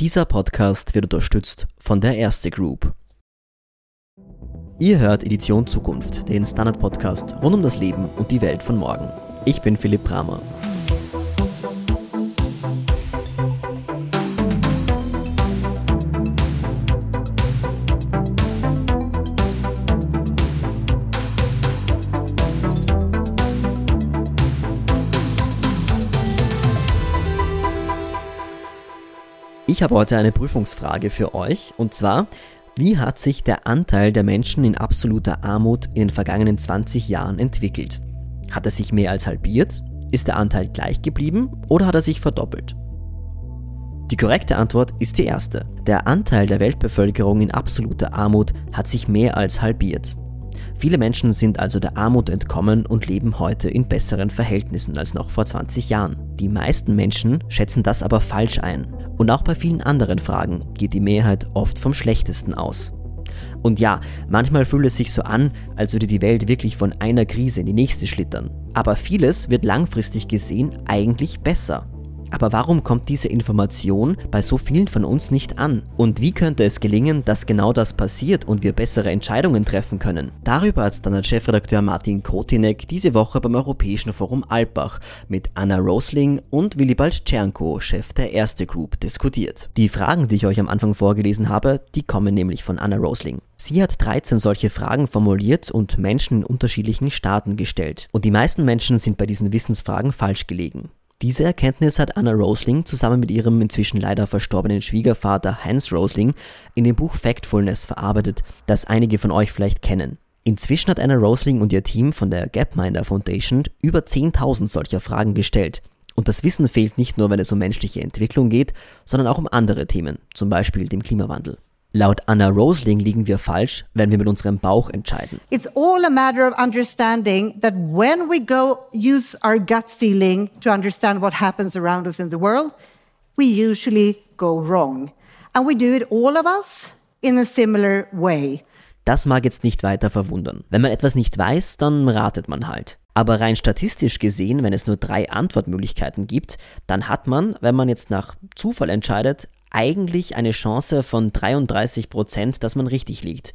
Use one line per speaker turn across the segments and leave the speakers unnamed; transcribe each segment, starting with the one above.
Dieser Podcast wird unterstützt von der Erste Group. Ihr hört Edition Zukunft, den Standard-Podcast rund um das Leben und die Welt von morgen. Ich bin Philipp Bramer. Ich habe heute eine Prüfungsfrage für euch und zwar, wie hat sich der Anteil der Menschen in absoluter Armut in den vergangenen 20 Jahren entwickelt? Hat er sich mehr als halbiert? Ist der Anteil gleich geblieben oder hat er sich verdoppelt? Die korrekte Antwort ist die erste. Der Anteil der Weltbevölkerung in absoluter Armut hat sich mehr als halbiert. Viele Menschen sind also der Armut entkommen und leben heute in besseren Verhältnissen als noch vor 20 Jahren. Die meisten Menschen schätzen das aber falsch ein. Und auch bei vielen anderen Fragen geht die Mehrheit oft vom Schlechtesten aus. Und ja, manchmal fühlt es sich so an, als würde die Welt wirklich von einer Krise in die nächste schlittern. Aber vieles wird langfristig gesehen eigentlich besser. Aber warum kommt diese Information bei so vielen von uns nicht an? Und wie könnte es gelingen, dass genau das passiert und wir bessere Entscheidungen treffen können? Darüber hat Standard-Chefredakteur Martin Kotinek diese Woche beim Europäischen Forum Alpbach mit Anna Rosling und Willibald Czernko, Chef der Erste Group, diskutiert. Die Fragen, die ich euch am Anfang vorgelesen habe, die kommen nämlich von Anna Rosling. Sie hat 13 solche Fragen formuliert und Menschen in unterschiedlichen Staaten gestellt. Und die meisten Menschen sind bei diesen Wissensfragen falsch gelegen. Diese Erkenntnis hat Anna Rosling zusammen mit ihrem inzwischen leider verstorbenen Schwiegervater Hans Rosling in dem Buch Factfulness verarbeitet, das einige von euch vielleicht kennen. Inzwischen hat Anna Rosling und ihr Team von der Gapminder Foundation über 10.000 solcher Fragen gestellt. Und das Wissen fehlt nicht nur, wenn es um menschliche Entwicklung geht, sondern auch um andere Themen, zum Beispiel dem Klimawandel. Laut Anna Rosling liegen wir falsch, wenn wir mit unserem Bauch entscheiden.
It's all a matter of understanding that when we go use our gut feeling to understand what happens around us in the world, we usually go wrong. And we do it all of us in a similar way.
Das mag jetzt nicht weiter verwundern. Wenn man etwas nicht weiß, dann ratet man halt. Aber rein statistisch gesehen, wenn es nur drei Antwortmöglichkeiten gibt, dann hat man, wenn man jetzt nach Zufall entscheidet, eigentlich eine Chance von 33 Prozent, dass man richtig liegt.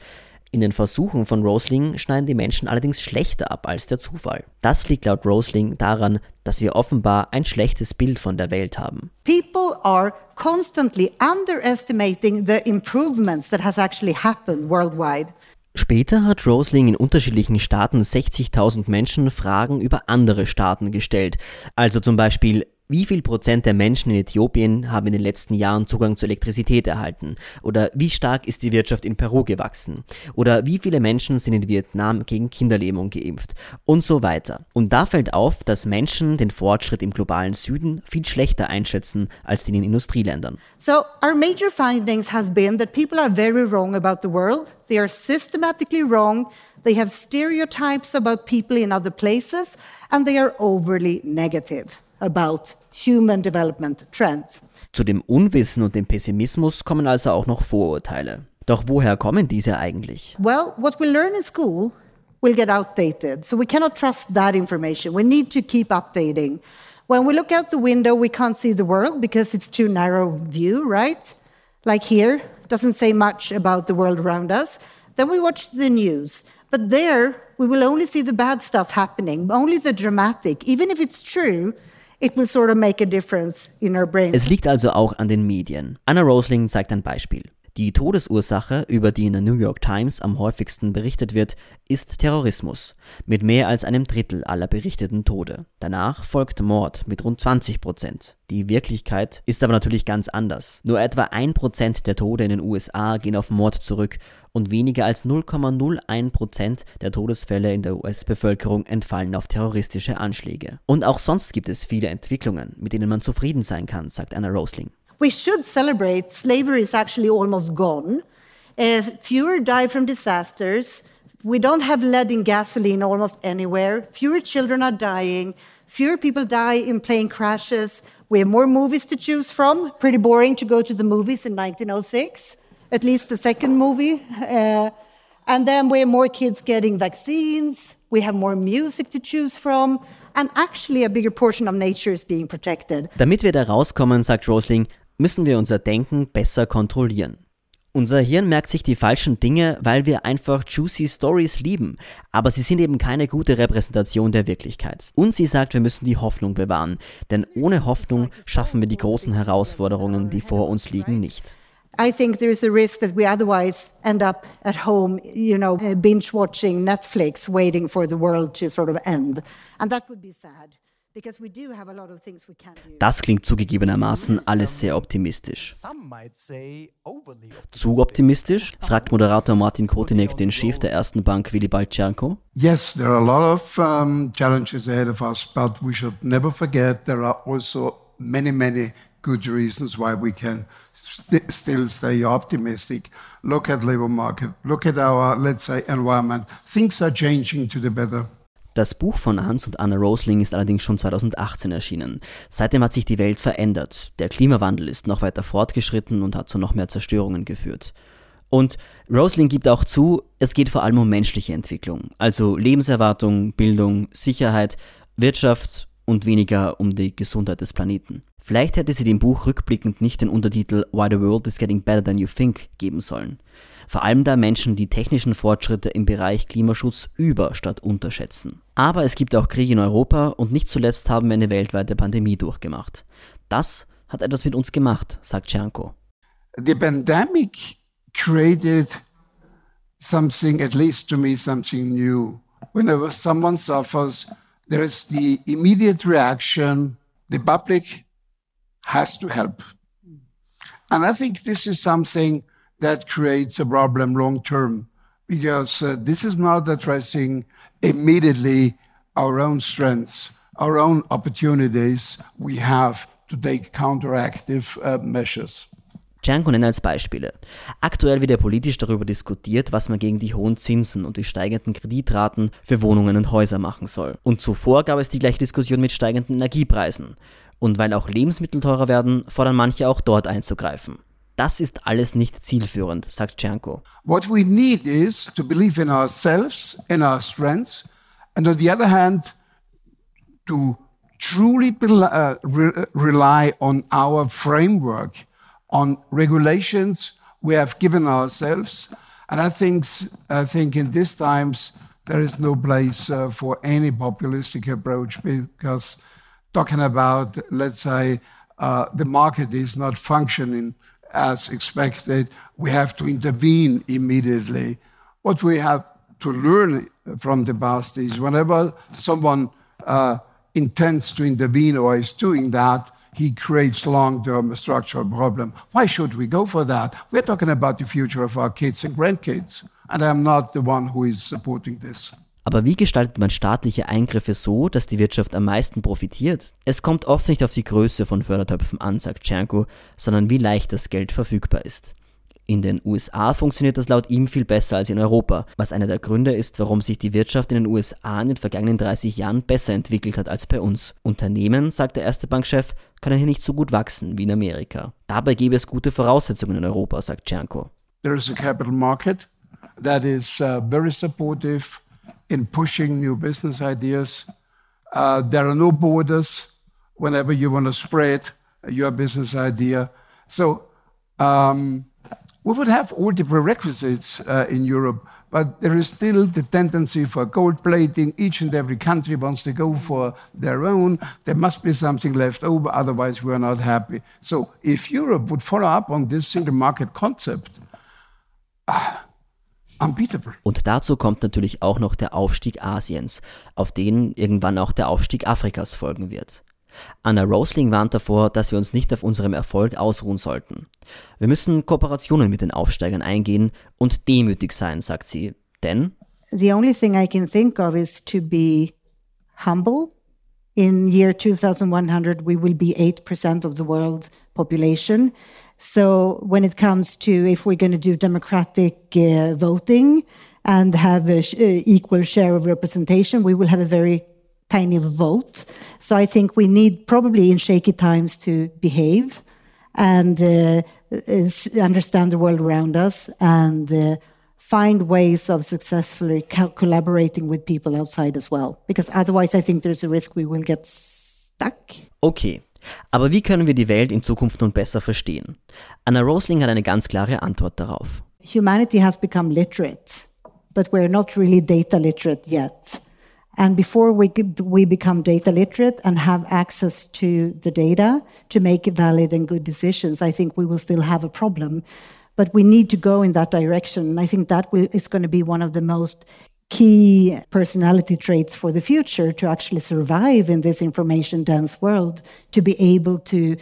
In den Versuchen von Rosling schneiden die Menschen allerdings schlechter ab als der Zufall. Das liegt laut Rosling daran, dass wir offenbar ein schlechtes Bild von der Welt haben.
People are constantly underestimating the improvements that has actually happened worldwide.
Später hat Rosling in unterschiedlichen Staaten 60.000 Menschen Fragen über andere Staaten gestellt. Also zum Beispiel, wie viel Prozent der Menschen in Äthiopien haben in den letzten Jahren Zugang zu Elektrizität erhalten? Oder wie stark ist die Wirtschaft in Peru gewachsen? Oder wie viele Menschen sind in Vietnam gegen Kinderlähmung geimpft? Und so weiter. Und da fällt auf, dass Menschen den Fortschritt im globalen Süden viel schlechter einschätzen als in den Industrieländern.
So our major findings has been that people are very wrong about the world. They are systematically wrong. They have stereotypes about people in other places and they are overly negative about human development trends.
Zu dem Unwissen und dem Pessimismus kommen also auch noch Vorurteile. Doch woher kommen diese eigentlich?
Well, what we learn in school will get outdated. So we cannot trust that information. We need to keep updating. When we look out the window, we can't see the world because it's too narrow view, right? Like here, doesn't say much about the world around us. Then we watch the news. But there, we will only see the bad stuff happening, only the dramatic. Even if it's true,
Es liegt also auch an den Medien. Anna Rosling zeigt ein Beispiel. Die Todesursache, über die in der New York Times am häufigsten berichtet wird, ist Terrorismus, mit mehr als einem Drittel aller berichteten Tode. Danach folgt Mord mit rund 20 Prozent. Die Wirklichkeit ist aber natürlich ganz anders. Nur etwa ein Prozent der Tode in den USA gehen auf Mord zurück und weniger als 0,01 Prozent der Todesfälle in der US-Bevölkerung entfallen auf terroristische Anschläge. Und auch sonst gibt es viele Entwicklungen, mit denen man zufrieden sein kann, sagt Anna Rosling.
We should celebrate slavery is actually almost gone. Uh, fewer die from disasters. We don't have lead in gasoline almost anywhere. Fewer children are dying. Fewer people die in plane crashes. We have more movies to choose from. Pretty boring to go to the movies in 1906, at least the second movie. Uh, and then we have more kids getting vaccines. We have more music to choose from. And actually, a bigger portion of nature is being protected.
Damit wir da rauskommen, sagt Rosling, müssen wir unser Denken besser kontrollieren. Unser Hirn merkt sich die falschen Dinge, weil wir einfach juicy Stories lieben, aber sie sind eben keine gute Repräsentation der Wirklichkeit. Und sie sagt, wir müssen die Hoffnung bewahren, denn ohne Hoffnung schaffen wir die großen Herausforderungen, die vor uns liegen, nicht.
I think there's a risk that we otherwise end up at home, you know, binge watching Netflix, waiting for the world to sort of end. And that would be sad.
Das klingt zugegebenermaßen alles sehr optimistisch. Zu optimistisch? fragt Moderator Martin Kotinek den Chef der ersten Bank Willibald Czernko.
Yes, there are a lot of um, challenges ahead of us, but we should never forget there are also many, many good reasons why we can st still stay optimistic. Look at labor market, look at our, let's say, environment. Things are changing to the better.
Das Buch von Hans und Anna Rosling ist allerdings schon 2018 erschienen. Seitdem hat sich die Welt verändert. Der Klimawandel ist noch weiter fortgeschritten und hat zu noch mehr Zerstörungen geführt. Und Rosling gibt auch zu, es geht vor allem um menschliche Entwicklung, also Lebenserwartung, Bildung, Sicherheit, Wirtschaft und weniger um die Gesundheit des Planeten. Vielleicht hätte sie dem Buch rückblickend nicht den Untertitel Why the World is Getting Better Than You Think geben sollen. Vor allem da Menschen die technischen Fortschritte im Bereich Klimaschutz über statt unterschätzen. Aber es gibt auch Kriege in Europa und nicht zuletzt haben wir eine weltweite Pandemie durchgemacht. Das hat etwas mit uns gemacht, sagt Czernko.
The pandemic created something, at least to me, something new. Whenever someone suffers, there is the immediate reaction, the public has to help. And I think this is something that creates a problem long term because uh, this is not addressing immediately our own strengths, our own opportunities we have to take counteractive uh, measures.
Django nennt als Beispiele. Aktuell wird ja politisch darüber diskutiert, was man gegen die hohen Zinsen und die steigenden Kreditraten für Wohnungen und Häuser machen soll. Und zuvor gab es die gleiche Diskussion mit steigenden Energiepreisen. Und weil auch Lebensmittel teurer werden, fordern manche auch dort einzugreifen. Das ist alles nicht zielführend, sagt Czernko.
What we need is to believe in ourselves, in our strengths, and on the other hand, to truly uh, re rely on our framework, on regulations we have given ourselves. And I think, I think in these times, there is no place uh, for any populistic approach because talking about, let's say, uh, the market is not functioning as expected, we have to intervene immediately. What we have to learn from the past is whenever someone uh, intends to intervene or is doing that, he creates long-term structural problem. Why should we go for that? We're talking about the future of our kids and grandkids, and I'm not the one who is supporting this.
Aber wie gestaltet man staatliche Eingriffe so, dass die Wirtschaft am meisten profitiert? Es kommt oft nicht auf die Größe von Fördertöpfen an, sagt Czernko, sondern wie leicht das Geld verfügbar ist. In den USA funktioniert das laut ihm viel besser als in Europa, was einer der Gründe ist, warum sich die Wirtschaft in den USA in den vergangenen 30 Jahren besser entwickelt hat als bei uns. Unternehmen, sagt der erste Bankchef, können hier nicht so gut wachsen wie in Amerika. Dabei gäbe es gute Voraussetzungen in Europa, sagt Czernko.
There is a capital market that is uh, very supportive in pushing new business ideas. Uh, there are no borders whenever you want to spread your business idea. So um, we would have all the prerequisites uh, in Europe, but there is still the tendency for gold plating. Each and every country wants to go for their own. There must be something left over, otherwise, we are not happy. So if Europe would follow up on this single market concept.
Und dazu kommt natürlich auch noch der Aufstieg Asiens, auf den irgendwann auch der Aufstieg Afrikas folgen wird. Anna Rosling warnt davor, dass wir uns nicht auf unserem Erfolg ausruhen sollten. Wir müssen Kooperationen mit den Aufsteigern eingehen und demütig sein, sagt sie. Denn
The only thing I can think of is to be humble. In year 2100 we will be 8% of the world's population. So when it comes to if we're going to do democratic uh, voting and have an sh- uh, equal share of representation, we will have a very tiny vote. So I think we need probably in shaky times to behave and uh, understand the world around us and uh, find ways of successfully co collaborating with people outside as well. Because otherwise, I think there's a risk we will get stuck.
Okay. Aber wie können wir die Welt in Zukunft nun besser verstehen? Anna Rosling hat eine ganz klare Antwort darauf.
Humanity has become literate, but we're not really data literate yet. And before we, we become data literate and have access to the data to make valid and good decisions, I think we will still have a problem. But we need to go in that direction. And I think that will, is going to be one of the most key personality traits for the future to actually survive in this information dense world, to be able to,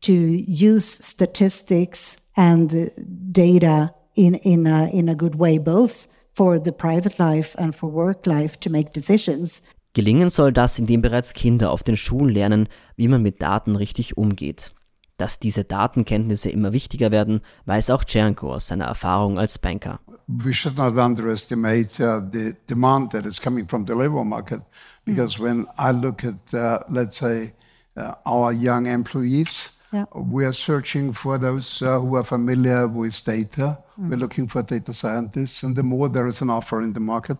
to use statistics and data in, in, a, in a good way, both for the private life and for work life to make decisions.
Gelingen soll das, indem bereits Kinder auf den Schulen lernen, wie man mit Daten richtig umgeht. Dass diese Datenkenntnisse immer wichtiger werden, weiß auch Cernko aus seiner Erfahrung als Banker.
We should not underestimate uh, the demand that is coming from the labor market because mm. when I look at, uh, let's say, uh, our young employees, yeah. we are searching for those uh, who are familiar with data Mm. We're looking for data scientists, and the more there is an offer in the market,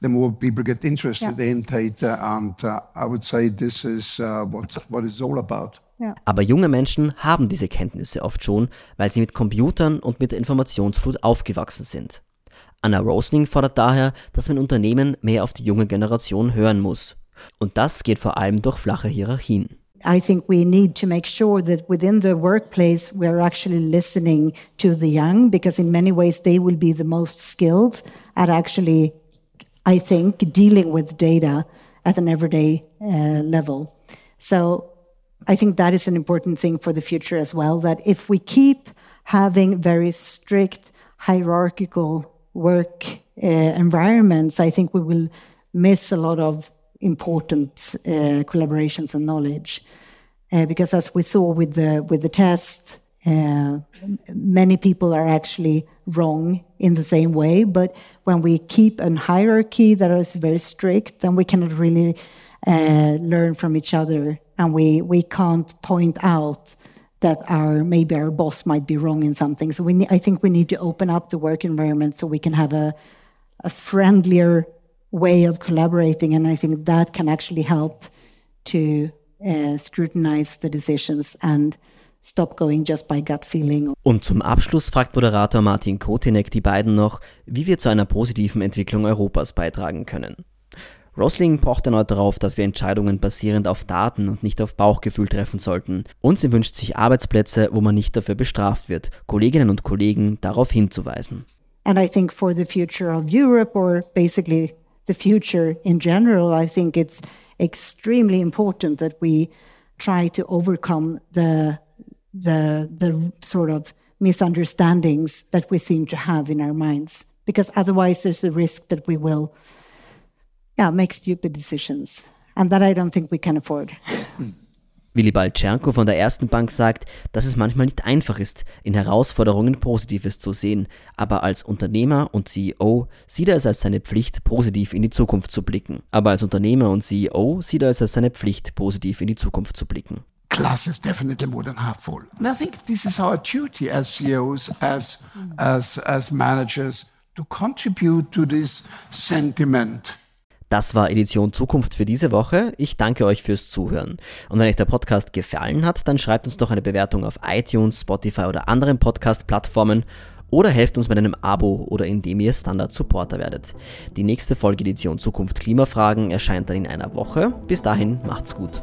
the more people get interested yeah. in data. And uh, I would say this is uh, what what it's all about.
Ja. Aber junge Menschen haben diese Kenntnisse oft schon, weil sie mit Computern und mit der Informationsflut aufgewachsen sind. Anna Rosling fordert daher, dass man Unternehmen mehr auf die junge Generation hören muss. Und das geht vor allem durch flache Hierarchien.
I think we need to make sure that within the workplace we're actually listening to the young because in many ways they will be the most skilled at actually, I think, dealing with data at an everyday uh, level. So I think that is an important thing for the future as well. That if we keep having very strict hierarchical work uh, environments, I think we will miss a lot of important uh, collaborations and knowledge. Uh, because as we saw with the with the test, uh, many people are actually wrong in the same way. But when we keep a hierarchy that is very strict, then we cannot really uh, learn from each other, and we we can't point out that our maybe our boss might be wrong in something. So we I think we need to open up the work environment so we can have a a friendlier way of collaborating. And I think that can actually help to uh, scrutinize the decisions and stop going just by gut feeling.
Und zum Abschluss fragt Moderator Martin Kotinek die beiden noch, wie wir zu einer positiven Entwicklung Europas beitragen können. Rosling pocht erneut darauf, dass wir Entscheidungen basierend auf Daten und nicht auf Bauchgefühl treffen sollten. Und sie wünscht sich Arbeitsplätze, wo man nicht dafür bestraft wird, Kolleginnen und Kollegen darauf hinzuweisen.
And I think for the future of Europe or basically the future in general, I think it's extremely important that we try to overcome the the the sort of misunderstandings that we seem to have in our minds because otherwise there's a risk that we will yeah make stupid decisions and that i don't think we can afford
Willibald Czernko von der Ersten Bank sagt, dass es manchmal nicht einfach ist, in Herausforderungen Positives zu sehen, aber als Unternehmer und CEO sieht er es als seine Pflicht, positiv in die Zukunft zu blicken. Aber als Unternehmer und CEO sieht er es als seine Pflicht, positiv in die Zukunft zu blicken.
Glass is definitely more than half full. And I think this is our duty as CEOs, as, as, as managers, to contribute to this sentiment.
Das war Edition Zukunft für diese Woche. Ich danke euch fürs Zuhören. Und wenn euch der Podcast gefallen hat, dann schreibt uns doch eine Bewertung auf iTunes, Spotify oder anderen Podcast-Plattformen oder helft uns mit einem Abo oder indem ihr Standard-Supporter werdet. Die nächste Folge Edition Zukunft Klimafragen erscheint dann in einer Woche. Bis dahin macht's gut.